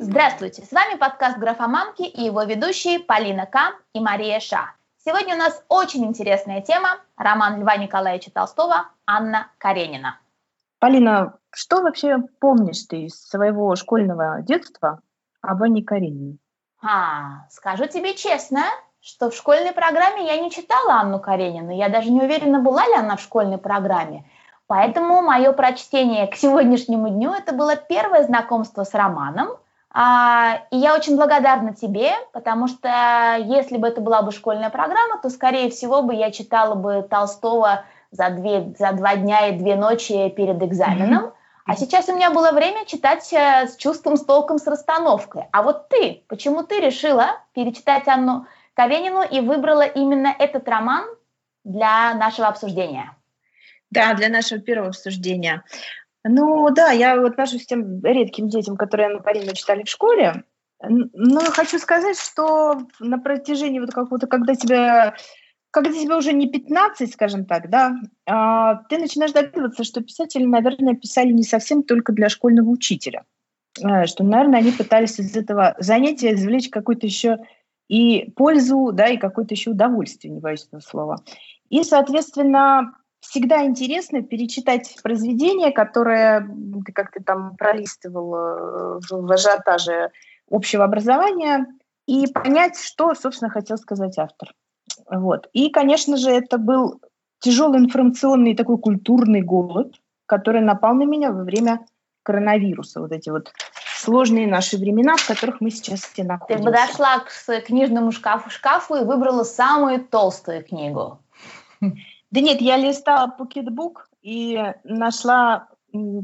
Здравствуйте, с вами подкаст «Графомамки» и его ведущие Полина К. и Мария Ша. Сегодня у нас очень интересная тема – роман Льва Николаевича Толстого «Анна Каренина». Полина, что вообще помнишь ты из своего школьного детства об Анне Каренине? А, скажу тебе честно, что в школьной программе я не читала Анну Каренину. Я даже не уверена, была ли она в школьной программе. Поэтому мое прочтение к сегодняшнему дню это было первое знакомство с романом. А, и я очень благодарна тебе, потому что если бы это была бы школьная программа, то, скорее всего, бы я читала бы Толстого за, две, за два дня и две ночи перед экзаменом. А сейчас у меня было время читать э, с чувством, с толком, с расстановкой. А вот ты, почему ты решила перечитать Анну Каренину и выбрала именно этот роман для нашего обсуждения? Да, для нашего первого обсуждения. Ну да, я отношусь к тем редким детям, которые Анну Каренину читали в школе. Но хочу сказать, что на протяжении вот какого-то, когда тебя когда тебе уже не 15, скажем так, да, а, ты начинаешь догадываться, что писатели, наверное, писали не совсем только для школьного учителя. А, что, наверное, они пытались из этого занятия извлечь какую-то еще и пользу, да, и какое-то еще удовольствие, не боюсь этого слова. И, соответственно, всегда интересно перечитать произведение, которое ты как-то там пролистывал э, в ажиотаже общего образования, и понять, что, собственно, хотел сказать автор. Вот. И, конечно же, это был тяжелый информационный такой культурный голод, который напал на меня во время коронавируса. Вот эти вот сложные наши времена, в которых мы сейчас все находимся. Ты подошла к книжному шкафу шкафу и выбрала самую толстую книгу. Да нет, я листала покетбук и нашла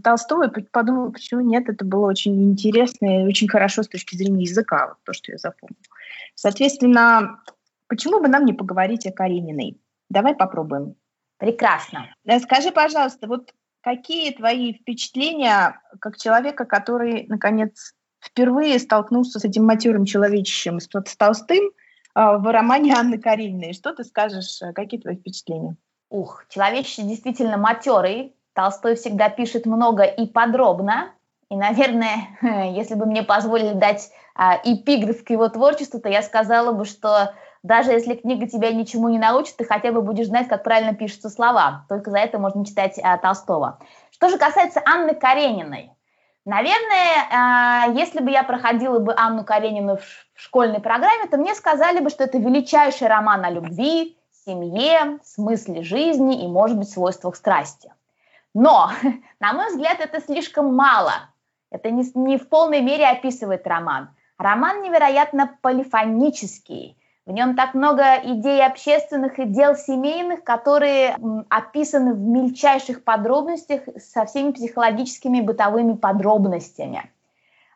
Толстого и подумала, почему нет, это было очень интересно и очень хорошо с точки зрения языка, вот то, что я запомнила. Соответственно, почему бы нам не поговорить о Карениной? Давай попробуем. Прекрасно. Скажи, пожалуйста, вот какие твои впечатления как человека, который, наконец, впервые столкнулся с этим матерым человечищем, с, с Толстым, а, в романе Анны Карениной. Что ты скажешь, какие твои впечатления? Ух, человечище действительно матерый. Толстой всегда пишет много и подробно. И, наверное, если бы мне позволили дать а, эпиграф к его творчеству, то я сказала бы, что даже если книга тебя ничему не научит, ты хотя бы будешь знать, как правильно пишутся слова. Только за это можно читать а, Толстого. Что же касается Анны Карениной. Наверное, а, если бы я проходила бы Анну Каренину в школьной программе, то мне сказали бы, что это величайший роман о любви, семье, смысле жизни и, может быть, свойствах страсти. Но, на мой взгляд, это слишком мало. Это не, не в полной мере описывает роман. Роман невероятно полифонический. В нем так много идей общественных и дел семейных, которые описаны в мельчайших подробностях со всеми психологическими бытовыми подробностями.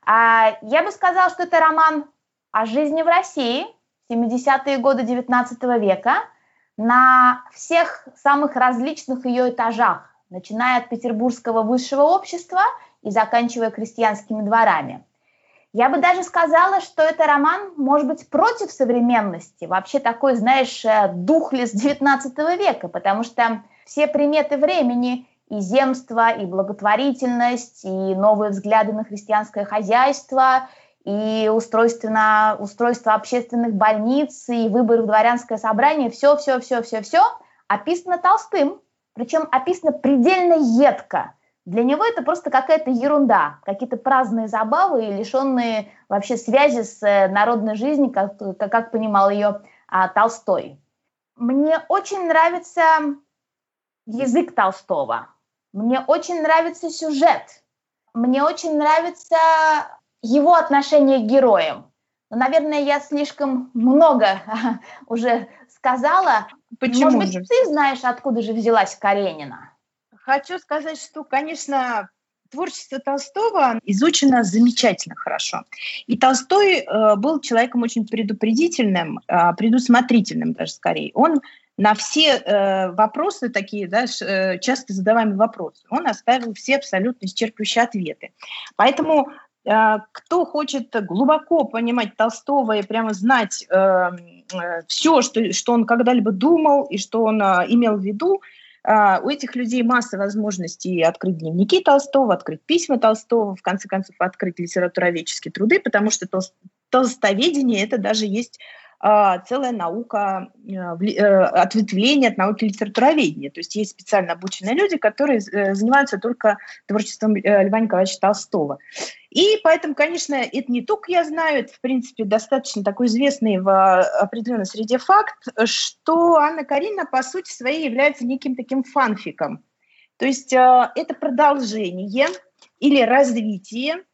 А я бы сказала, что это роман о жизни в России 70-е годы 19 века – на всех самых различных ее этажах, начиная от петербургского высшего общества и заканчивая крестьянскими дворами. Я бы даже сказала, что это роман, может быть, против современности, вообще такой, знаешь, э, духлес XIX века, потому что все приметы времени и земство, и благотворительность, и новые взгляды на христианское хозяйство – и устройство, устройство общественных больниц, и выборы в дворянское собрание, все, все, все, все, все описано Толстым, причем описано предельно едко. Для него это просто какая-то ерунда, какие-то праздные забавы и лишенные вообще связи с э, народной жизнью, как, как понимал ее а, Толстой. Мне очень нравится язык Толстого, мне очень нравится сюжет, мне очень нравится его отношение к героям. Но, наверное, я слишком много уже сказала. Почему Может быть, же? ты знаешь, откуда же взялась Каренина? Хочу сказать, что, конечно, творчество Толстого изучено замечательно хорошо. И Толстой э, был человеком очень предупредительным, э, предусмотрительным даже скорее. Он на все э, вопросы такие, да, э, часто задаваемые вопросы, он оставил все абсолютно исчерпывающие ответы. Поэтому кто хочет глубоко понимать Толстого и прямо знать э, э, все, что, что он когда-либо думал и что он э, имел в виду, а, у этих людей масса возможностей открыть дневники Толстого, открыть письма Толстого, в конце концов открыть литературоведческие труды, потому что толстоведение это даже есть а, целая наука э, э, ответвления от науки литературоведения. То есть есть специально обученные люди, которые э, занимаются только творчеством Льва Николаевича Толстого. И поэтому, конечно, это не только я знаю, это, в принципе, достаточно такой известный в определенной среде факт, что Анна Карина, по сути своей, является неким таким фанфиком. То есть это продолжение или развитие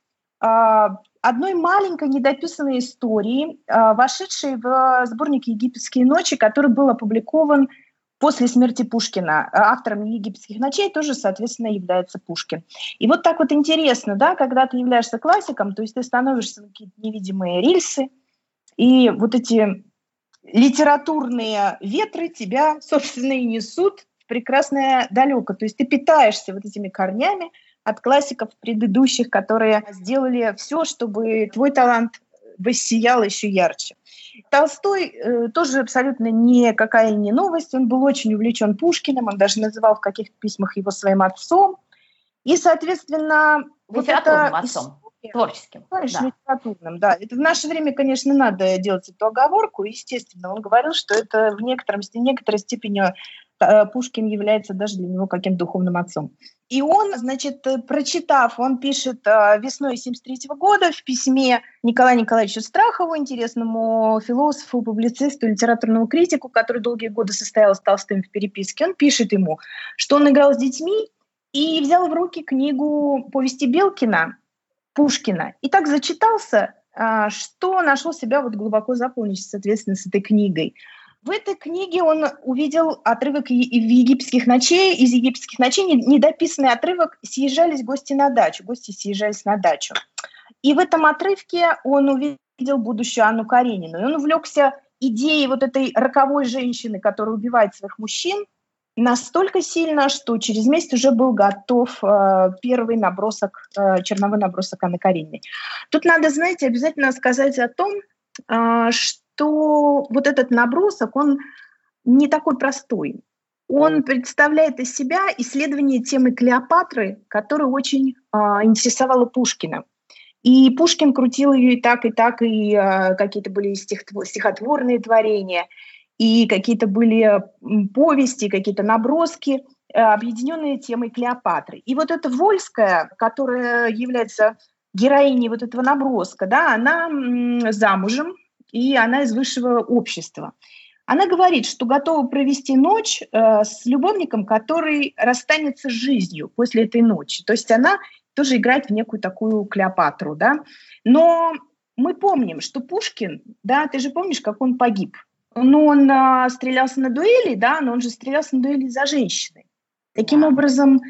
одной маленькой недописанной истории, а, вошедшей в сборник «Египетские ночи», который был опубликован после смерти Пушкина. Автором «Египетских ночей» тоже, соответственно, является Пушкин. И вот так вот интересно, да, когда ты являешься классиком, то есть ты становишься на какие-то невидимые рельсы, и вот эти литературные ветры тебя, собственно, и несут в прекрасное далеко. То есть ты питаешься вот этими корнями, от классиков предыдущих, которые сделали все, чтобы твой талант воссиял еще ярче. Толстой э, тоже абсолютно никакая не новость. Он был очень увлечен Пушкиным, он даже называл в каких-то письмах его своим отцом. И, соответственно, вот это... отцом. Творческим. Конечно, да. литературным, да. Это в наше время, конечно, надо делать эту оговорку. Естественно, он говорил, что это в некотором, в некоторой степени Пушкин является даже для него каким-то духовным отцом. И он, значит, э, прочитав, он пишет э, весной 73 года в письме Николаю Николаевичу Страхову, интересному философу, публицисту, литературному критику, который долгие годы состоял с Толстым в переписке, он пишет ему, что он играл с детьми и взял в руки книгу повести Белкина Пушкина. И так зачитался, э, что нашел себя вот глубоко заполнить, соответственно, с этой книгой. В этой книге он увидел отрывок в египетских ночей. Из египетских ночей недописанный отрывок «Съезжались гости на дачу». Гости съезжались на дачу. И в этом отрывке он увидел будущую Анну Каренину. И он увлекся идеей вот этой роковой женщины, которая убивает своих мужчин, настолько сильно, что через месяц уже был готов э, первый набросок, э, черновой набросок Анны Карениной. Тут надо, знаете, обязательно сказать о том, э, что что вот этот набросок, он не такой простой. Он представляет из себя исследование темы Клеопатры, которая очень э, интересовала Пушкина. И Пушкин крутил ее и так, и так, и э, какие-то были стихотворные творения, и какие-то были повести, какие-то наброски, э, объединенные темой Клеопатры. И вот эта Вольская, которая является героиней вот этого наброска, да, она замужем, и она из высшего общества. Она говорит, что готова провести ночь э, с любовником, который расстанется с жизнью после этой ночи. То есть она тоже играет в некую такую Клеопатру, да. Но мы помним, что Пушкин, да, ты же помнишь, как он погиб. Ну, он э, стрелялся на дуэли, да, но он же стрелялся на дуэли за женщиной. Таким образом,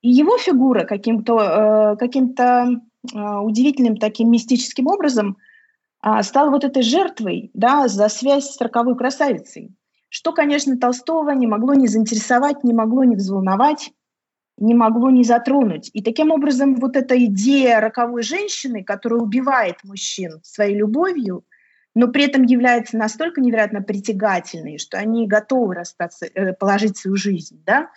его фигура каким-то э, каким-то э, удивительным таким мистическим образом – стал вот этой жертвой да, за связь с роковой красавицей, что, конечно, Толстого не могло не заинтересовать, не могло не взволновать, не могло не затронуть. И таким образом вот эта идея роковой женщины, которая убивает мужчин своей любовью, но при этом является настолько невероятно притягательной, что они готовы расстаться, э, положить свою жизнь. Да?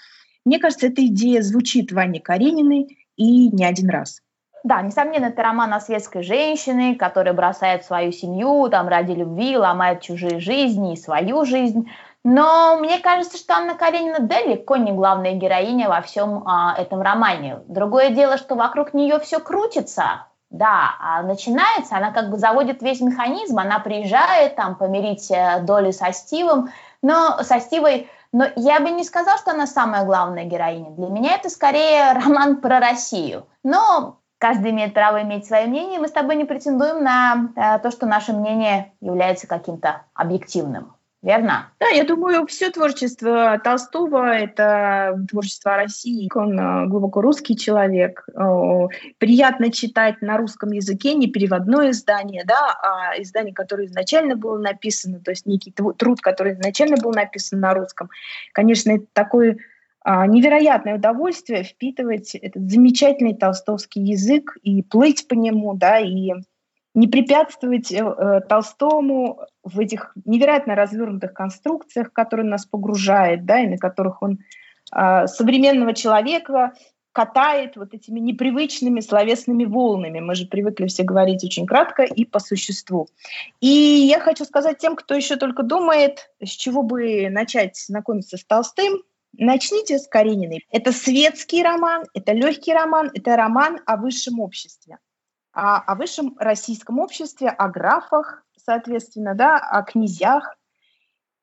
Мне кажется, эта идея звучит в Анне Карениной и не один раз. Да, несомненно, это роман о светской женщине, которая бросает свою семью там ради любви, ломает чужие жизни и свою жизнь. Но мне кажется, что Анна Каренина далеко не главная героиня во всем а, этом романе. Другое дело, что вокруг нее все крутится. Да, а начинается, она как бы заводит весь механизм, она приезжает там помирить э, доли со Стивом, но со Стивой, но я бы не сказала, что она самая главная героиня. Для меня это скорее роман про Россию. Но каждый имеет право иметь свое мнение, мы с тобой не претендуем на э, то, что наше мнение является каким-то объективным. Верно? Да, я думаю, все творчество Толстого — это творчество России. Он э, глубоко русский человек. Приятно читать на русском языке, не переводное издание, да, а издание, которое изначально было написано, то есть некий труд, который изначально был написан на русском. Конечно, это такой невероятное удовольствие впитывать этот замечательный толстовский язык и плыть по нему, да, и не препятствовать э, э, Толстому в этих невероятно развернутых конструкциях, которые нас погружает, да, и на которых он э, современного человека катает вот этими непривычными словесными волнами. Мы же привыкли все говорить очень кратко и по существу. И я хочу сказать тем, кто еще только думает, с чего бы начать знакомиться с Толстым, начните с Карениной. Это светский роман, это легкий роман, это роман о высшем обществе. О, о высшем российском обществе, о графах, соответственно, да, о князьях,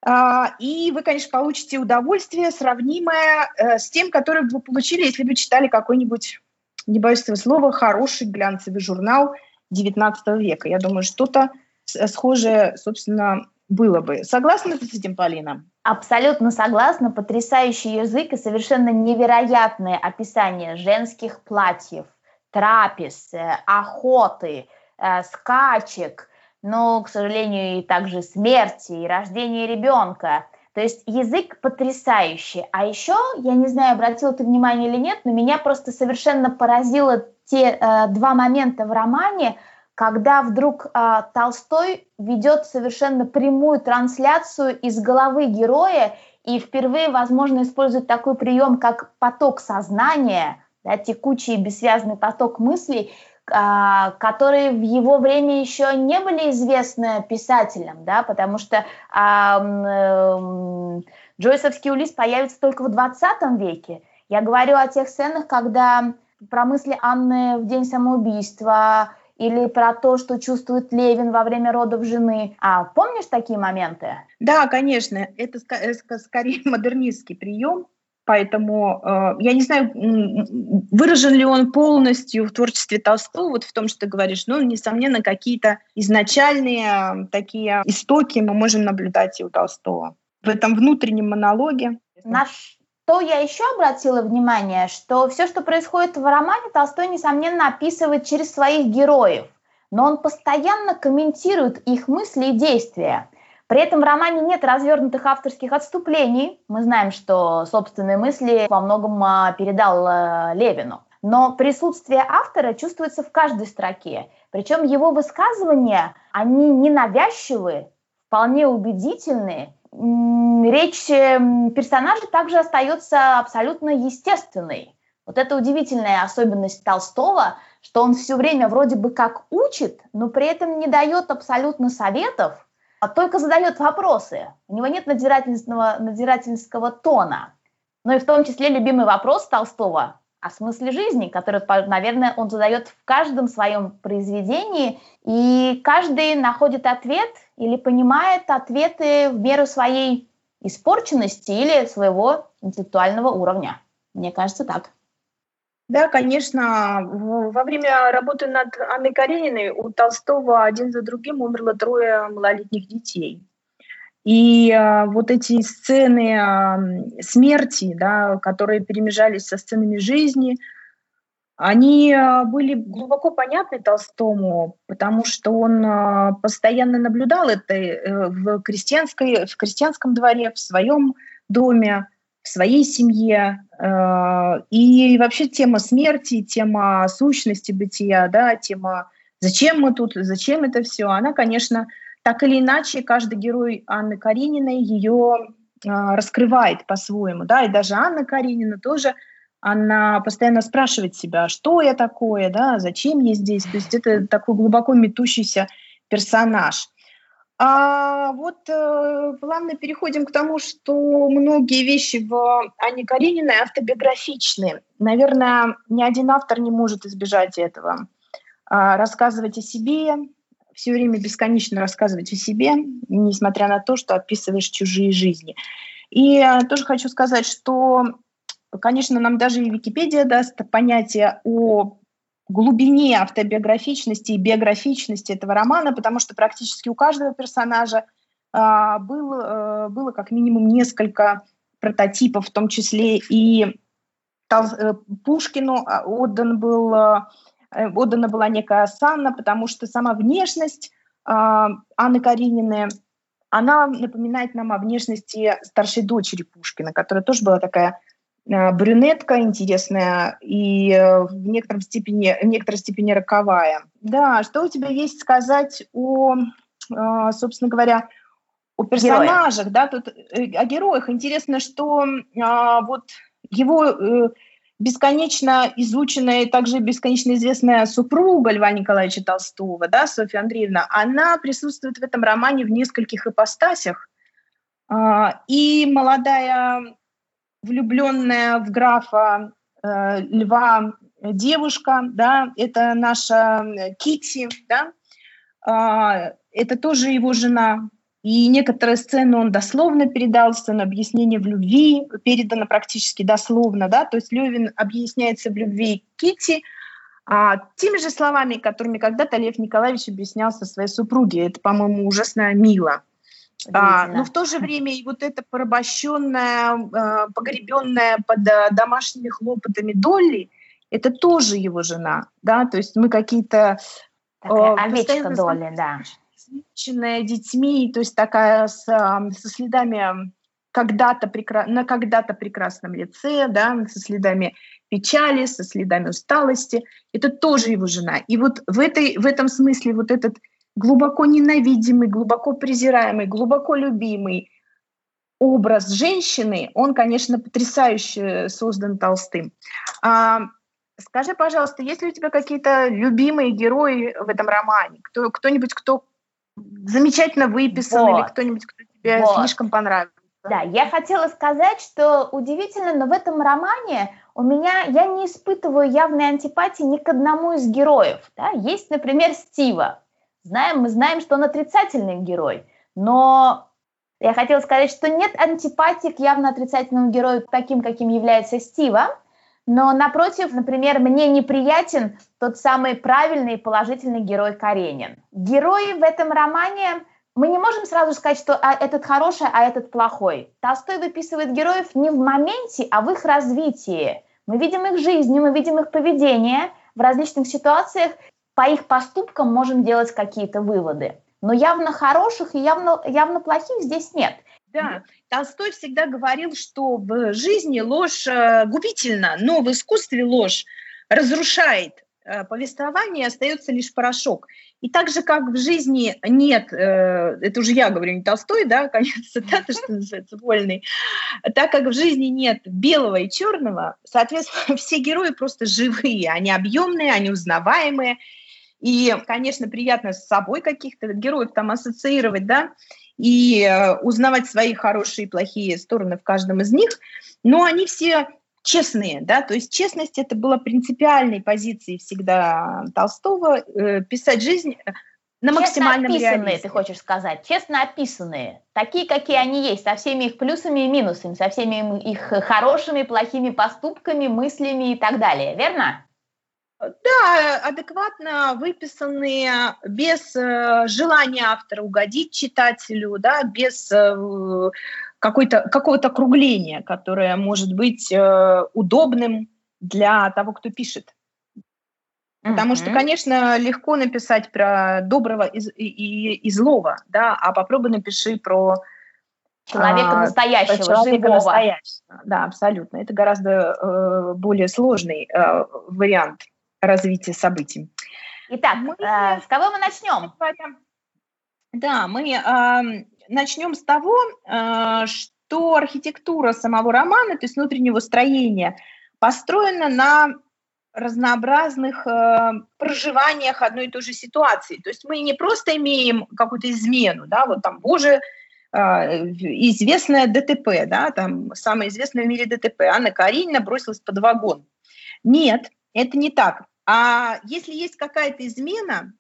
а, и вы, конечно, получите удовольствие, сравнимое э, с тем, которое вы получили, если бы читали какой-нибудь, не боюсь этого слова, хороший глянцевый журнал XIX века. Я думаю, что-то схожее, собственно, было бы. Согласна ты с этим, Полина? Абсолютно согласна. Потрясающий язык и совершенно невероятное описание женских платьев, трапез, э, охоты, э, скачек – но, к сожалению, и также смерти, и рождение ребенка. То есть язык потрясающий. А еще, я не знаю, обратил ты внимание или нет, но меня просто совершенно поразило те э, два момента в романе, когда вдруг э, Толстой ведет совершенно прямую трансляцию из головы героя и впервые, возможно, использует такой прием, как поток сознания, да, текучий бессвязный поток мыслей, а, которые в его время еще не были известны писателям, да, потому что а, э, Джойсовский Улис появится только в 20 веке. Я говорю о тех сценах, когда про мысли Анны в день самоубийства или про то, что чувствует Левин во время родов жены. А помнишь такие моменты? Да, конечно. Это скорее модернистский прием, Поэтому э, я не знаю, выражен ли он полностью в творчестве Толстого, вот в том, что ты говоришь, но, несомненно, какие-то изначальные такие истоки мы можем наблюдать и у Толстого. В этом внутреннем монологе. На что я еще обратила внимание, что все, что происходит в романе, Толстой, несомненно, описывает через своих героев, но он постоянно комментирует их мысли и действия. При этом в романе нет развернутых авторских отступлений. Мы знаем, что собственные мысли во многом а, передал э, Левину. Но присутствие автора чувствуется в каждой строке. Причем его высказывания, они ненавязчивые, вполне убедительные. Речь персонажа также остается абсолютно естественной. Вот это удивительная особенность Толстого, что он все время вроде бы как учит, но при этом не дает абсолютно советов, а только задает вопросы. У него нет надзирательного, надзирательского тона. Ну и в том числе любимый вопрос Толстого о смысле жизни, который, наверное, он задает в каждом своем произведении, и каждый находит ответ или понимает ответы в меру своей испорченности или своего интеллектуального уровня. Мне кажется, так. Да, конечно. Во время работы над Анной Карениной у Толстого один за другим умерло трое малолетних детей. И а, вот эти сцены а, смерти, да, которые перемежались со сценами жизни, они а, были глубоко понятны Толстому, потому что он а, постоянно наблюдал это э, в, крестьянской, в крестьянском дворе, в своем доме в своей семье. Э, и вообще тема смерти, тема сущности бытия, да, тема зачем мы тут, зачем это все, она, конечно, так или иначе, каждый герой Анны Карениной ее э, раскрывает по-своему, да, и даже Анна Каренина тоже, она постоянно спрашивает себя, что я такое, да, зачем я здесь, то есть это такой глубоко метущийся персонаж. А вот э, плавно переходим к тому, что многие вещи в Анне Карениной автобиографичны. Наверное, ни один автор не может избежать этого. А, рассказывать о себе, все время бесконечно рассказывать о себе, несмотря на то, что описываешь чужие жизни. И э, тоже хочу сказать, что, конечно, нам даже и Википедия даст понятие о глубине автобиографичности и биографичности этого романа, потому что практически у каждого персонажа э, был, э, было как минимум несколько прототипов, в том числе и э, Пушкину а, отдан был, отдана была некая осанна, потому что сама внешность э, Анны Карениной, она напоминает нам о внешности старшей дочери Пушкина, которая тоже была такая Э, брюнетка интересная и э, в некотором степени, в некоторой степени роковая. Да, что у тебя есть сказать о, э, собственно говоря, о персонажах, Герои. да, тут о героях. Интересно, что вот его э, бесконечно изученная и также бесконечно известная супруга Льва Николаевича Толстого, да, Софья Андреевна, она присутствует в этом романе в нескольких ипостасях. А, и молодая влюбленная в графа э, Льва девушка, да, это наша Кити, да, а, это тоже его жена, и некоторые сцены он дословно передал, сцену объяснения в любви передано практически дословно, да, то есть Левин объясняется в любви Кити а, теми же словами, которыми когда-то Лев Николаевич объяснялся своей супруге. Это, по-моему, ужасно мило. А, но в то же время и вот эта порабощенная, э, погребенная под э, домашними хлопотами Долли, это тоже его жена, да, то есть мы какие-то... Такая э, овечка Долли, да смеченная детьми, то есть такая с, со следами когда-то прекра... на когда-то прекрасном лице, да, со следами печали, со следами усталости. Это тоже его жена. И вот в, этой, в этом смысле вот этот глубоко ненавидимый, глубоко презираемый, глубоко любимый образ женщины, он, конечно, потрясающе создан Толстым. А, скажи, пожалуйста, есть ли у тебя какие-то любимые герои в этом романе? Кто, кто-нибудь, кто замечательно выписан вот. или кто-нибудь, кто тебе вот. слишком понравился. Да, я хотела сказать, что удивительно, но в этом романе у меня я не испытываю явной антипатии ни к одному из героев. Да? Есть, например, Стива. Знаем, мы знаем, что он отрицательный герой, но я хотела сказать, что нет антипатии к явно отрицательному герою, таким, каким является Стива. Но напротив, например, мне неприятен тот самый правильный и положительный герой Каренин. Герои в этом романе мы не можем сразу сказать, что а, этот хороший, а этот плохой. Толстой выписывает героев не в моменте, а в их развитии. Мы видим их жизнь, мы видим их поведение в различных ситуациях, по их поступкам можем делать какие-то выводы. Но явно хороших и явно, явно плохих здесь нет. Да, Толстой всегда говорил, что в жизни ложь э, губительна, но в искусстве ложь разрушает э, повествование, остается лишь порошок. И так же, как в жизни нет, э, это уже я говорю, не Толстой, да, конец цитаты, что называется, вольный, так как в жизни нет белого и черного, соответственно, все герои просто живые, они объемные, они узнаваемые, и, конечно, приятно с собой каких-то героев там ассоциировать, да, и э, узнавать свои хорошие и плохие стороны в каждом из них, но они все честные, да, то есть честность это была принципиальной позицией всегда Толстого, э, писать жизнь э, на Честно максимальном описанные, реализме. ты хочешь сказать, честно описанные, такие, какие они есть, со всеми их плюсами и минусами, со всеми их хорошими, плохими поступками, мыслями и так далее, верно? Да, адекватно выписанные, без э, желания автора угодить читателю, да, без э, какой-то, какого-то округления, которое может быть э, удобным для того, кто пишет. Потому mm-hmm. что, конечно, легко написать про доброго и, и, и злого, да, а попробуй напиши про человека а, настоящего, человека живого. Настоящего. Да, абсолютно. Это гораздо э, более сложный э, вариант развития событий. Итак, мы, э, с кого мы начнем? Да, мы э, начнем с того, э, что архитектура самого романа, то есть внутреннего строения, построена на разнообразных э, проживаниях одной и той же ситуации. То есть мы не просто имеем какую-то измену, да, вот там, боже, э, известная ДТП, да, там самая известная в мире ДТП, Анна Каренина бросилась под вагон. Нет, это не так. А если есть какая-то измена,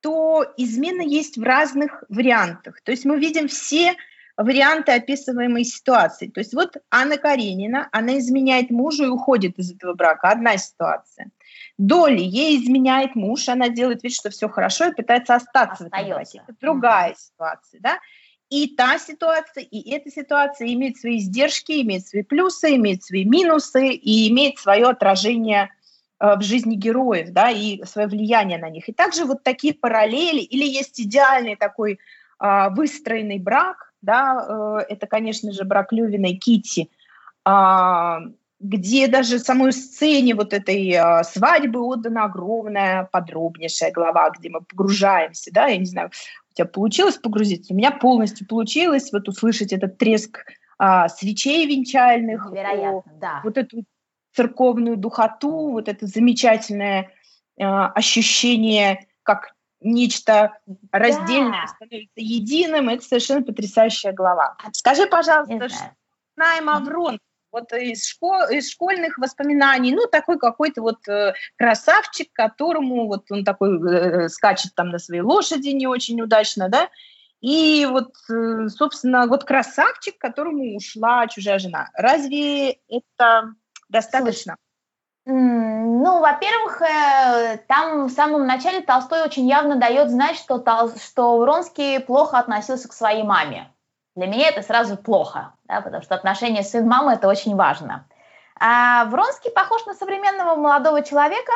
то измена есть в разных вариантах. То есть мы видим все варианты описываемой ситуации. То есть вот Анна Каренина, она изменяет мужу и уходит из этого брака. Одна ситуация. Доли, ей изменяет муж, она делает вид, что все хорошо и пытается остаться Остается. в этом браке. Это другая mm ситуация, да? И та ситуация, и эта ситуация имеет свои издержки, имеет свои плюсы, имеет свои минусы и имеет свое отражение в жизни героев, да, и свое влияние на них. И также вот такие параллели, или есть идеальный такой а, выстроенный брак, да, э, это, конечно же, брак Левина и Кити, а, где даже самой сцене вот этой а, свадьбы отдана огромная, подробнейшая глава, где мы погружаемся, да, я не знаю, у тебя получилось погрузиться, у меня полностью получилось вот услышать этот треск а, свечей венчальных, Вероятно, о, да. вот эту церковную духоту, вот это замечательное а, ощущение, как нечто раздельное да. становится единым, это совершенно потрясающая глава. Скажи, пожалуйста, что знаем о Врон, вот из, школ, из школьных воспоминаний, ну, такой какой-то вот э, красавчик, которому вот он такой э, скачет там на своей лошади не очень удачно, да, и вот, э, собственно, вот красавчик, которому ушла чужая жена. Разве это достаточно? Ну, во-первых, э, там в самом начале Толстой очень явно дает знать, что, Тол... что Вронский плохо относился к своей маме. Для меня это сразу плохо, да, потому что отношения сын-мама – это очень важно. А Вронский похож на современного молодого человека,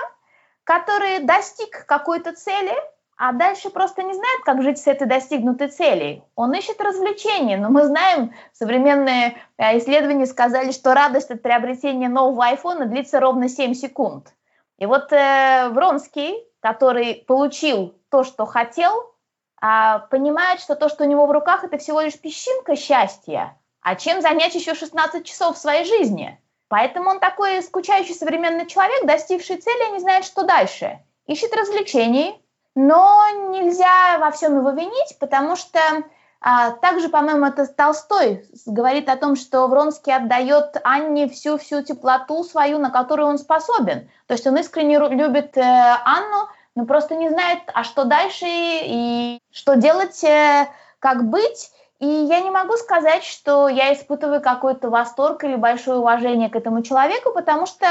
который достиг какой-то цели, а дальше просто не знает, как жить с этой достигнутой целью. Он ищет развлечения, но мы знаем, современные э, исследования сказали, что радость от приобретения нового айфона длится ровно 7 секунд. И вот э, Вронский, который получил то, что хотел, а, понимает, что то, что у него в руках, это всего лишь песчинка счастья. А чем занять еще 16 часов своей жизни? Поэтому он такой скучающий современный человек, достигший цели, не знает, что дальше. Ищет развлечений, но нельзя во всем его винить, потому что а, также, по-моему, это Толстой говорит о том, что Вронский отдает Анне всю-всю теплоту свою, на которую он способен. То есть он искренне любит э, Анну, но просто не знает, а что дальше и что делать, э, как быть. И я не могу сказать, что я испытываю какой-то восторг или большое уважение к этому человеку, потому что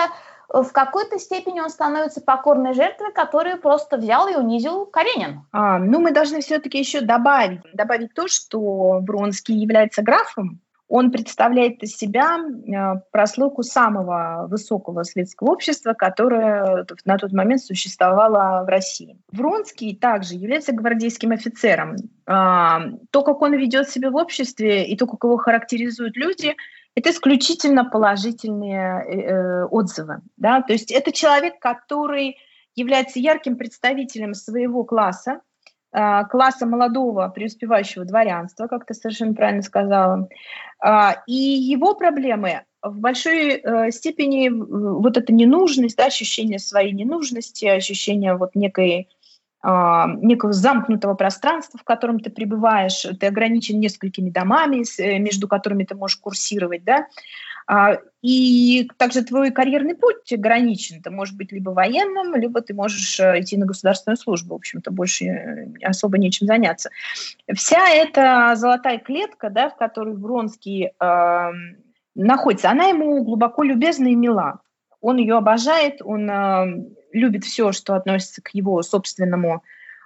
в какой-то степени он становится покорной жертвой, которую просто взял и унизил Каренин. А, ну, мы должны все-таки еще добавить, добавить то, что Бронский является графом, он представляет из себя э, прослойку самого высокого светского общества, которое на тот момент существовало в России. Вронский также является гвардейским офицером. А, то, как он ведет себя в обществе и то, как его характеризуют люди, это исключительно положительные э, отзывы. Да? То есть это человек, который является ярким представителем своего класса, а, класса молодого преуспевающего дворянства, как ты совершенно правильно сказала. А, и его проблемы в большой э, степени вот эта ненужность, да, ощущение своей ненужности, ощущение вот некой некого замкнутого пространства, в котором ты пребываешь, ты ограничен несколькими домами, э, между которыми ты можешь курсировать, да, а, и также твой карьерный путь ограничен. Ты можешь быть либо военным, либо ты можешь э, идти на государственную службу. В общем-то, больше э, особо нечем заняться. Вся эта золотая клетка, да, в которой Вронский э, находится, она ему глубоко любезна и мила. Он ее обожает, он э, любит все, что относится к его собственному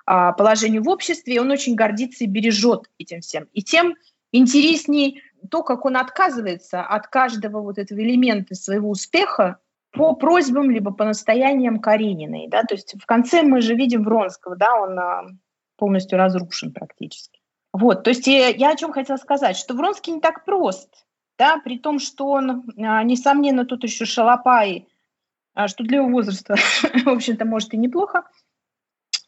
э, положению в обществе, и он очень гордится и бережет этим всем. И тем интересней то, как он отказывается от каждого вот этого элемента своего успеха по просьбам либо по настояниям Карениной. Да? То есть в конце мы же видим Вронского, да, он а, полностью разрушен практически. Вот, то есть я, о чем хотела сказать, что Вронский не так прост, да, при том, что он, а, несомненно, тут еще шалопай, а, что для его возраста, в общем-то, может и неплохо,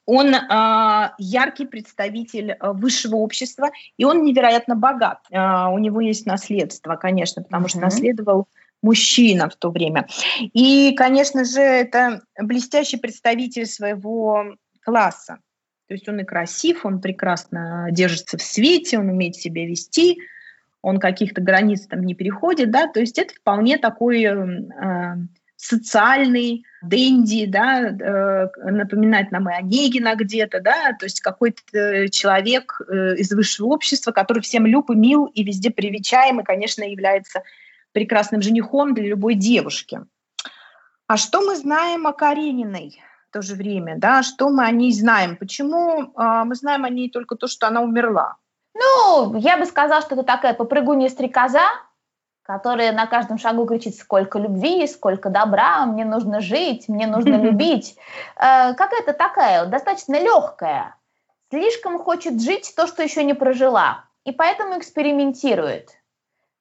он э, яркий представитель э, высшего общества, и он невероятно богат. Э, у него есть наследство, конечно, потому mm-hmm. что наследовал мужчина в то время. И, конечно же, это блестящий представитель своего класса. То есть он и красив, он прекрасно держится в свете, он умеет себя вести, он каких-то границ там не переходит, да, то есть это вполне такой э, социальный Дэнди, да, э, напоминает нам и Онегина где-то, да, то есть какой-то человек э, из высшего общества, который всем люб и мил и везде привечаем, и, конечно, является прекрасным женихом для любой девушки. А что мы знаем о Карениной в то же время, да, что мы о ней знаем? Почему э, мы знаем о ней только то, что она умерла? Ну, я бы сказала, что это такая попрыгунья-стрекоза, которая на каждом шагу кричит, сколько любви, сколько добра, мне нужно жить, мне нужно любить. Э, какая-то такая, достаточно легкая. Слишком хочет жить то, что еще не прожила. И поэтому экспериментирует.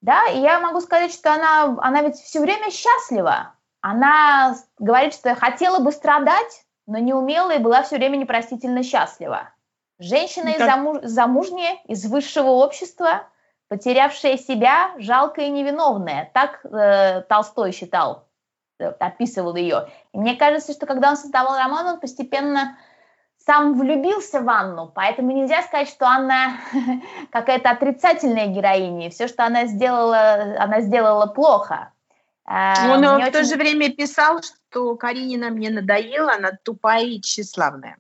Да, и я могу сказать, что она, она ведь все время счастлива. Она говорит, что хотела бы страдать, но не умела и была все время непростительно счастлива. Женщина из замуж, замужняя, из высшего общества, потерявшая себя, жалкая и невиновная. Так э, Толстой считал, э, описывал ее. И мне кажется, что когда он создавал роман, он постепенно сам влюбился в Анну, поэтому нельзя сказать, что Анна какая-то отрицательная героиня, и все, что она сделала, она сделала плохо. А, он в очень... то же время писал, что Каринина мне надоела, она тупая и тщеславная.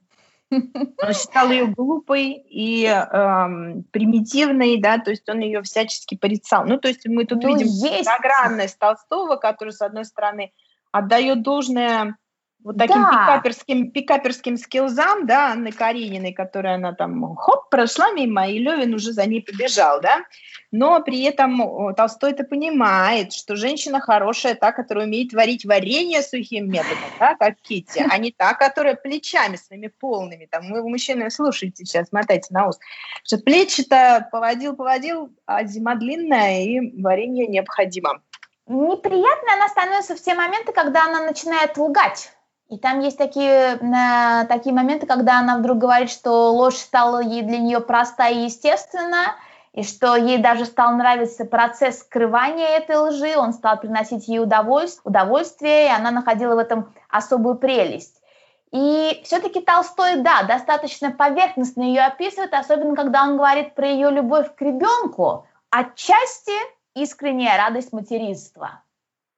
Он считал ее глупой и эм, примитивной, да, то есть он ее всячески порицал. Ну, то есть мы тут ну, видим есть. многогранность Толстого, который, с одной стороны, отдает должное вот таким да. пикаперским, пикаперским скиллзам, да, Анны Карениной, которая она там, хоп, прошла мимо, и Левин уже за ней побежал, да, но при этом Толстой это понимает, что женщина хорошая та, которая умеет варить варенье сухим методом, да, как Китти, а не та, которая плечами своими полными, там, вы, мужчины, слушайте сейчас, мотайте на ус, что плечи-то поводил-поводил, а зима длинная, и варенье необходимо. Неприятной она становится в те моменты, когда она начинает лгать и там есть такие, э, такие моменты, когда она вдруг говорит, что ложь стала ей для нее проста и естественна, и что ей даже стал нравиться процесс скрывания этой лжи, он стал приносить ей удовольствие, удовольствие и она находила в этом особую прелесть. И все-таки Толстой, да, достаточно поверхностно ее описывает, особенно когда он говорит про ее любовь к ребенку, отчасти искренняя радость материнства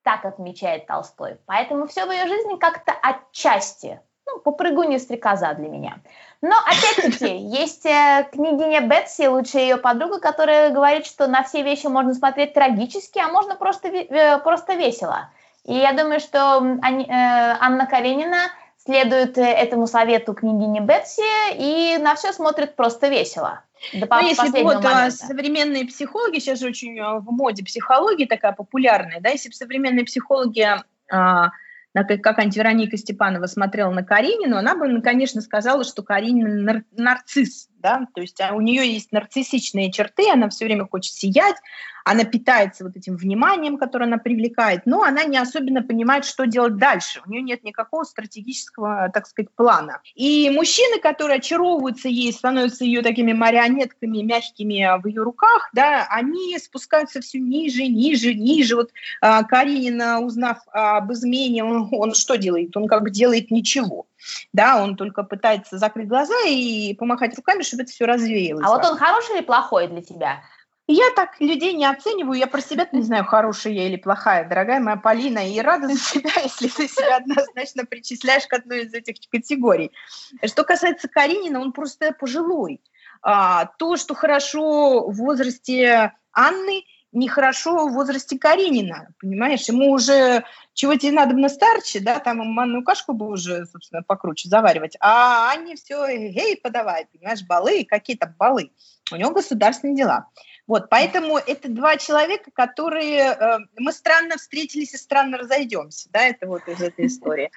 так отмечает Толстой. Поэтому все в ее жизни как-то отчасти, ну, попрыгунья стрекоза для меня. Но, опять-таки, есть э, княгиня Бетси, лучшая ее подруга, которая говорит, что на все вещи можно смотреть трагически, а можно просто, э, просто весело. И я думаю, что э, Анна Каренина следует этому совету княгини Бетси и на все смотрит просто весело. До ну, если вот момента. современные психологи, сейчас же очень э, в моде психология такая популярная, да, если бы современные психологи а, как антивероника Степанова смотрела на Каренину, она бы, конечно, сказала, что Каренин нар- нарцисс, да, то есть а у нее есть нарциссичные черты, она все время хочет сиять, она питается вот этим вниманием, которое она привлекает, но она не особенно понимает, что делать дальше. У нее нет никакого стратегического, так сказать, плана. И мужчины, которые очаровываются ей, становятся ее такими марионетками мягкими в ее руках, да, они спускаются все ниже, ниже, ниже. Вот а, Каренина, узнав об измене, он, он что делает? Он как бы делает ничего. Да, он только пытается закрыть глаза и помахать руками, чтобы это все развеялось. А вот он хороший или плохой для тебя? Я так людей не оцениваю, я про себя не знаю, хорошая я или плохая, дорогая моя Полина, и рада за себя, если ты себя однозначно причисляешь к одной из этих категорий. Что касается Каринина, он просто пожилой. А, то, что хорошо в возрасте Анны, нехорошо в возрасте Каринина, понимаешь? Ему уже чего тебе надо на старче, да, там манную кашку бы уже, собственно, покруче заваривать, а Анне все, эй, подавай, понимаешь, балы, какие-то балы. У него государственные дела. Вот, поэтому это два человека, которые э, мы странно встретились и странно разойдемся, да, это вот из этой истории.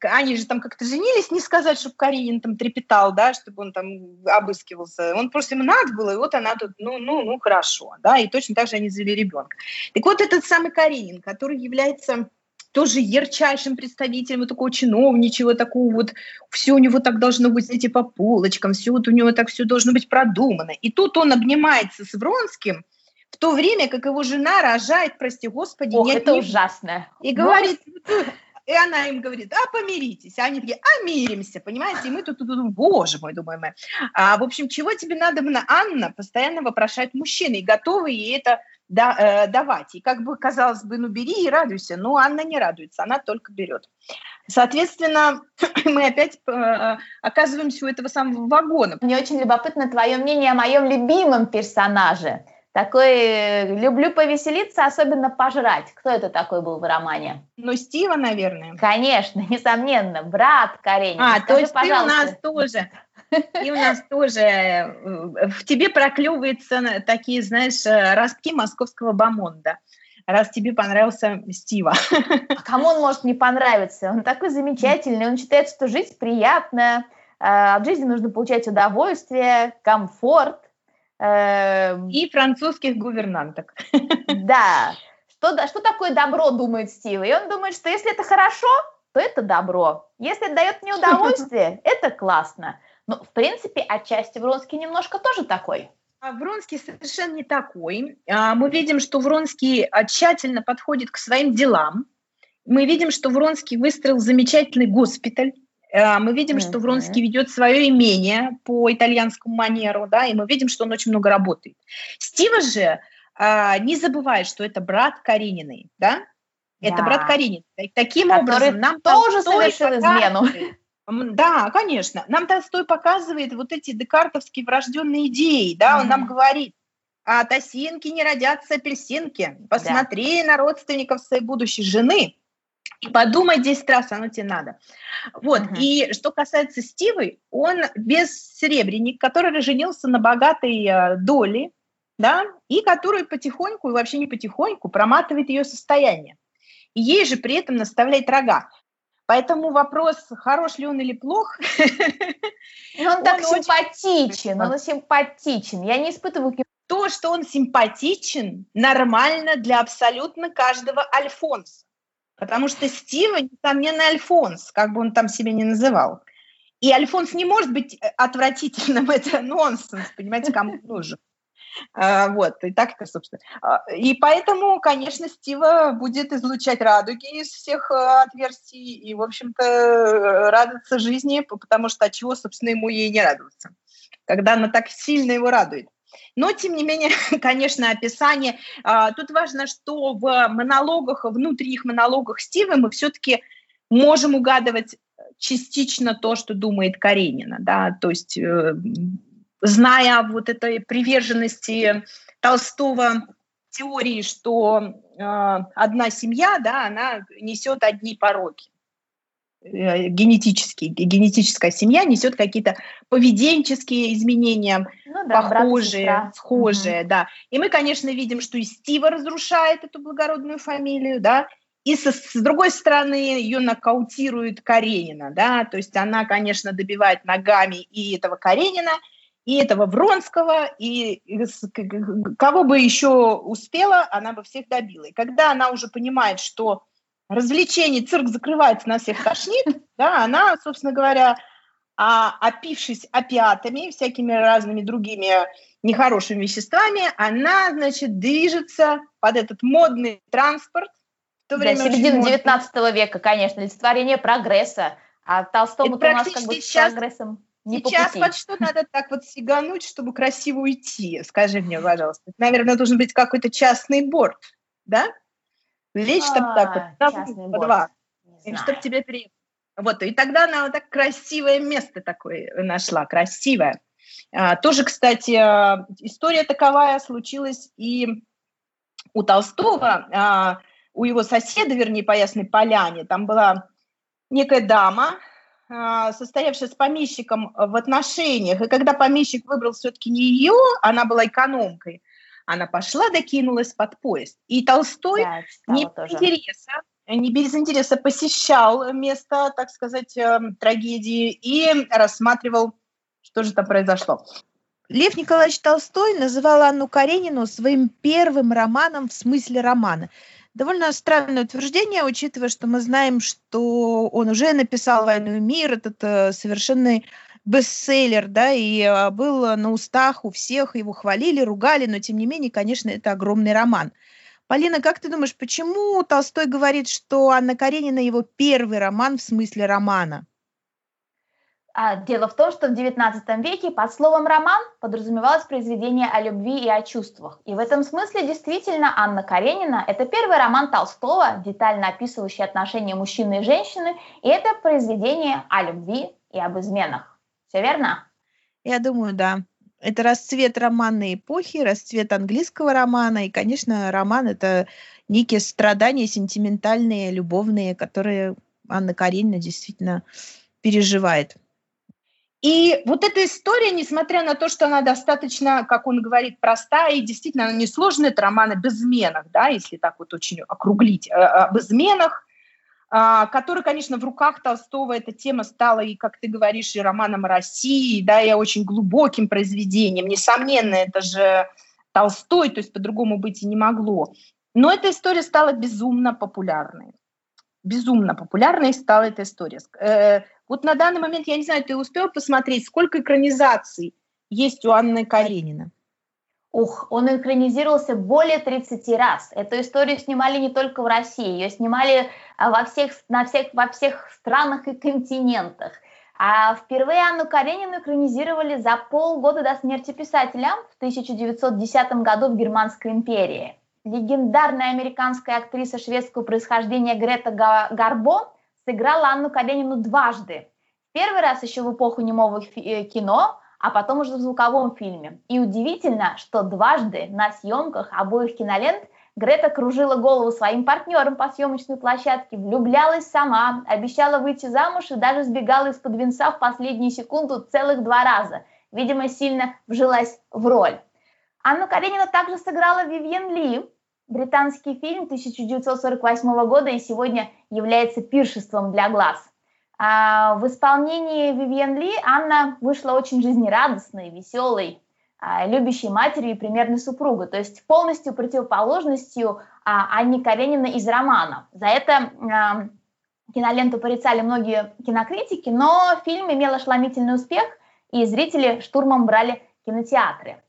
Они же там как-то женились, не сказать, чтобы Каринин там трепетал, да, чтобы он там обыскивался. Он просто ему надо было, и вот она тут, ну, ну, ну, хорошо, да, и точно так же они завели ребенка. Так вот этот самый Каринин, который является тоже ярчайшим представителем вот такого чиновничего, такого вот, все у него так должно быть, знаете, по полочкам, все вот у него так все должно быть продумано. И тут он обнимается с Вронским, в то время как его жена рожает, прости господи, Ох, это не... ужасно. И говорит, и она им говорит, а помиритесь. А они такие, а миримся, понимаете? И мы тут, тут, тут боже мой, думаем мы. А, в общем, чего тебе надо, Анна, постоянно вопрошает мужчины, и готовы ей это да, э, давать. И как бы, казалось бы, ну бери и радуйся, но Анна не радуется, она только берет. Соответственно, мы опять э, оказываемся у этого самого вагона. Мне очень любопытно твое мнение о моем любимом персонаже. Такой люблю повеселиться, особенно пожрать. Кто это такой был в романе? Ну, Стива, наверное. Конечно, несомненно, брат Каренина. А, Скажи, то есть пожалуйста. ты у нас тоже и у нас тоже в тебе проклевываются такие, знаешь, э, ростки московского бомонда раз тебе понравился Стива. А кому он может не понравиться? Он такой замечательный, он считает, что жизнь приятная, э, от жизни нужно получать удовольствие, комфорт. И французских гувернанток. Да. Что, что такое добро, думает Стива? И он думает, что если это хорошо, то это добро. Если это дает мне удовольствие, это классно. Ну, в принципе, отчасти Вронский немножко тоже такой. А Вронский совершенно не такой. А, мы видим, что Вронский а, тщательно подходит к своим делам. Мы видим, что Вронский выстроил замечательный госпиталь. Мы видим, mm-hmm. что Вронский ведет свое имение по итальянскому манеру, да, и мы видим, что он очень много работает. Стива же не забывает, что это брат Карениной, да, это да. брат Каренин. Таким Который образом, нам тоже совершил измену. Да, конечно. Нам Толстой показывает вот эти декартовские врожденные идеи, да, mm-hmm. он нам говорит, а от осинки не родятся апельсинки. Посмотри да. на родственников своей будущей жены и подумай 10 раз, оно тебе надо. Вот, uh-huh. и что касается Стивы, он без серебряник, который женился на богатой э, доле, да, и который потихоньку, и вообще не потихоньку, проматывает ее состояние. И ей же при этом наставляет рога. Поэтому вопрос, хорош ли он или плох. Он так симпатичен, он симпатичен. Я не испытываю то, что он симпатичен, нормально для абсолютно каждого Альфонса. Потому что Стива, несомненно, Альфонс, как бы он там себя не называл. И Альфонс не может быть э, отвратительным, это нонсенс, понимаете, кому нужен. А, вот, и так это, собственно. А, и поэтому, конечно, Стива будет излучать радуги из всех э, отверстий и, в общем-то, радоваться жизни, потому что от чего, собственно, ему ей не радоваться, когда она так сильно его радует. Но, тем не менее, конечно, описание. А, тут важно, что в монологах, внутренних монологах Стива мы все-таки можем угадывать частично то, что думает Каренина, да, то есть э, зная вот этой приверженности Толстого теории, что э, одна семья, да, она несет одни пороки э, генетические, генетическая семья несет какие-то поведенческие изменения, ну, да, похожие, схожие, угу. да. И мы, конечно, видим, что и Стива разрушает эту благородную фамилию, да, и со, с другой стороны ее нокаутирует Каренина, да, то есть она, конечно, добивает ногами и этого Каренина, и этого Вронского, и кого бы еще успела, она бы всех добила. И когда она уже понимает, что развлечений, цирк закрывается, на всех тошнит, да, она, собственно говоря, а, опившись опиатами, всякими разными другими нехорошими веществами, она, значит, движется под этот модный транспорт. В то время да, середина 19 века, конечно, олицетворение прогресса. А Толстому у нас как бы с прогрессом не Сейчас под что надо так вот сигануть, чтобы красиво уйти? Скажи мне, пожалуйста. Наверное, должен быть какой-то частный борт, да? Лечь а, там так вот, по два. Чтобы тебе переехать. Вот, и тогда она вот так красивое место такое нашла, красивое. А, тоже, кстати, а, история таковая случилась и у Толстого, а, у его соседа, вернее, по Ясной Поляне, там была некая дама, а, состоявшая с помещиком в отношениях, и когда помещик выбрал все-таки не ее, она была экономкой, она пошла, докинулась под поезд. И Толстой да, не, без интереса, не без интереса посещал место, так сказать, эм, трагедии и рассматривал, что же там произошло. Лев Николаевич Толстой называл Анну Каренину своим первым романом в смысле романа – Довольно странное утверждение, учитывая, что мы знаем, что он уже написал «Войну и мир», этот э, совершенный бестселлер, да, и э, был на устах у всех, его хвалили, ругали, но тем не менее, конечно, это огромный роман. Полина, как ты думаешь, почему Толстой говорит, что Анна Каренина его первый роман в смысле романа? А, дело в том, что в XIX веке под словом «роман» подразумевалось произведение о любви и о чувствах. И в этом смысле действительно Анна Каренина – это первый роман Толстого, детально описывающий отношения мужчины и женщины, и это произведение о любви и об изменах. Все верно? Я думаю, да. Это расцвет романной эпохи, расцвет английского романа, и, конечно, роман – это некие страдания сентиментальные, любовные, которые Анна Каренина действительно переживает. И вот эта история, несмотря на то, что она достаточно, как он говорит, простая и действительно она несложная, это роман об изменах, да, если так вот очень округлить, э, об изменах, который, конечно, в руках Толстого эта тема стала, и, как ты говоришь, и романом России, да, и очень глубоким произведением. Несомненно, это же Толстой, то есть по-другому быть и не могло. Но эта история стала безумно популярной. Безумно популярной стала эта история. Э, вот на данный момент, я не знаю, ты успел посмотреть, сколько экранизаций есть у Анны Каренина? Ух, он экранизировался более 30 раз. Эту историю снимали не только в России, ее снимали а, во всех, на всех, во всех странах и континентах. А впервые Анну Каренину экранизировали за полгода до смерти писателя в 1910 году в Германской империи. Легендарная американская актриса шведского происхождения Грета Гарбо сыграла Анну Каренину дважды. Первый раз еще в эпоху немого э, кино, а потом уже в звуковом фильме. И удивительно, что дважды на съемках обоих кинолент Грета кружила голову своим партнерам по съемочной площадке, влюблялась сама, обещала выйти замуж и даже сбегала из-под венца в последнюю секунду целых два раза. Видимо, сильно вжилась в роль. Анну Каренина также сыграла Вивьен Ли. Британский фильм 1948 года и сегодня является пиршеством для глаз. А, в исполнении Вивьен Ли Анна вышла очень жизнерадостной, веселой, а, любящей матерью и примерной супругой, то есть полностью противоположностью а, Анне Каренина из романа. За это киноленту порицали многие кинокритики, но фильм имел ошеломительный успех, и зрители штурмом брали кинотеатры.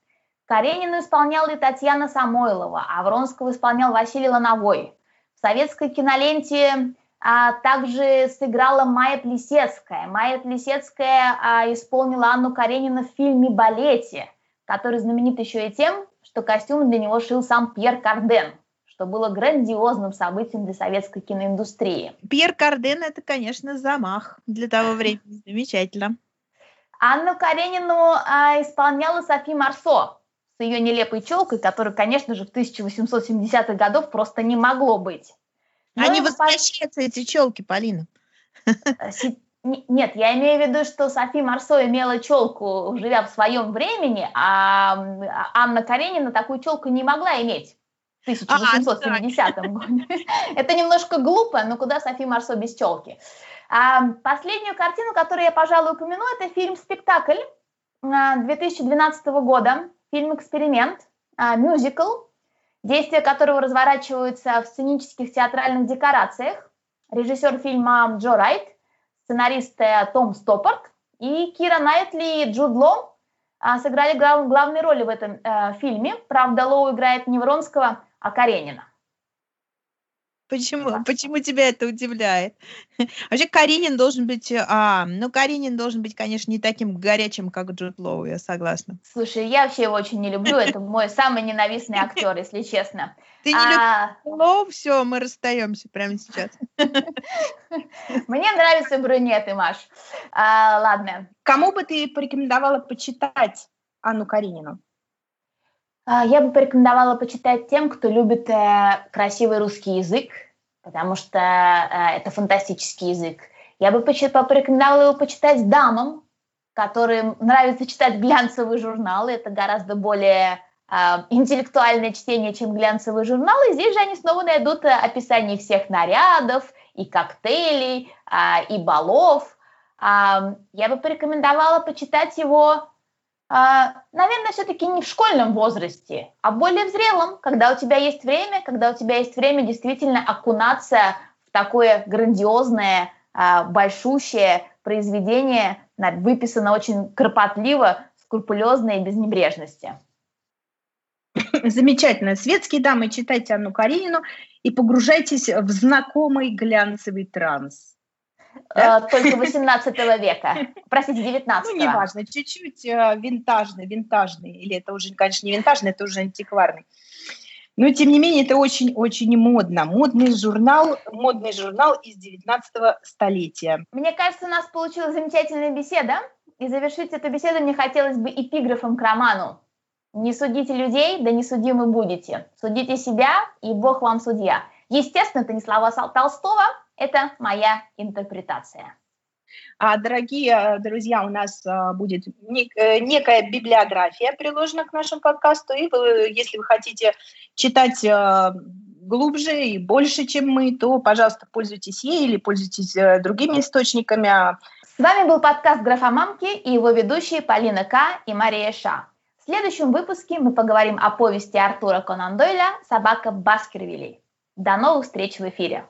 Каренину исполняла и Татьяна Самойлова, а Вронского исполнял Василий Лановой. В советской киноленте а, также сыграла Майя Плесецкая. Майя Плесецкая а, исполнила Анну Каренину в фильме «Балете», который знаменит еще и тем, что костюм для него шил сам Пьер Карден, что было грандиозным событием для советской киноиндустрии. Пьер Карден – это, конечно, замах для того времени. Замечательно. Анну Каренину а, исполняла Софи Марсо с ее нелепой челкой, которой, конечно же, в 1870-х годов просто не могло быть. Они возвращаются, эти челки, Полина. Э, нет, я имею в виду, что Софи Марсо имела челку, живя в своем времени, а, а Анна Каренина такую челку не могла иметь в 1870 а, году. Это немножко глупо, но куда Софи Марсо без челки? А, последнюю картину, которую я, пожалуй, упомяну, это фильм-спектакль 2012 года, фильм «Эксперимент», мюзикл, действия которого разворачиваются в сценических театральных декорациях. Режиссер фильма Джо Райт, сценарист э, Том Стоппорт и Кира Найтли и Джуд Лоу а, сыграли глав, главные роли в этом э, фильме. Правда, Лоу играет не Вронского, а Каренина. Почему, да. почему тебя это удивляет? Вообще Каренин должен быть, а, ну Каренин должен быть, конечно, не таким горячим, как Джуд Лоу, я согласна. Слушай, я вообще его очень не люблю, это мой самый ненавистный актер, если честно. Ты не а... любишь Лоу, все, мы расстаемся прямо сейчас. Мне нравятся брюнеты, Маш. А, ладно. Кому бы ты порекомендовала почитать Анну Каренину? А, я бы порекомендовала почитать тем, кто любит э, красивый русский язык, потому что э, это фантастический язык. Я бы порекомендовала его почитать дамам, которым нравится читать глянцевые журналы. Это гораздо более э, интеллектуальное чтение, чем глянцевые журналы. Здесь же они снова найдут описание всех нарядов, и коктейлей, и балов. Я бы порекомендовала почитать его а, наверное, все-таки не в школьном возрасте, а более в зрелом, когда у тебя есть время, когда у тебя есть время действительно окунаться в такое грандиозное, а, большущее произведение, выписано очень кропотливо, скрупулезно и без небрежности. Замечательно. Светские дамы, читайте Анну Каренину и погружайтесь в знакомый глянцевый транс. Да? Э, только 18 века. Простите, 19 Ну, неважно, чуть-чуть э, винтажный, винтажный. Или это уже, конечно, не винтажный, это уже антикварный. Но, тем не менее, это очень-очень модно. Модный журнал, модный журнал из 19 столетия. Мне кажется, у нас получилась замечательная беседа. И завершить эту беседу мне хотелось бы эпиграфом к роману. «Не судите людей, да не судимы будете. Судите себя, и Бог вам судья». Естественно, это не слова Толстого, это моя интерпретация. А, дорогие э, друзья, у нас а, будет нек- э, некая библиография приложена к нашему подкасту, и вы, если вы хотите читать а, глубже и больше, чем мы, то, пожалуйста, пользуйтесь ей или пользуйтесь а, другими источниками. С вами был подкаст «Графомамки» и его ведущие Полина К. и Мария Ша. В следующем выпуске мы поговорим о повести Артура Конан Дойля «Собака Баскервилей». До новых встреч в эфире!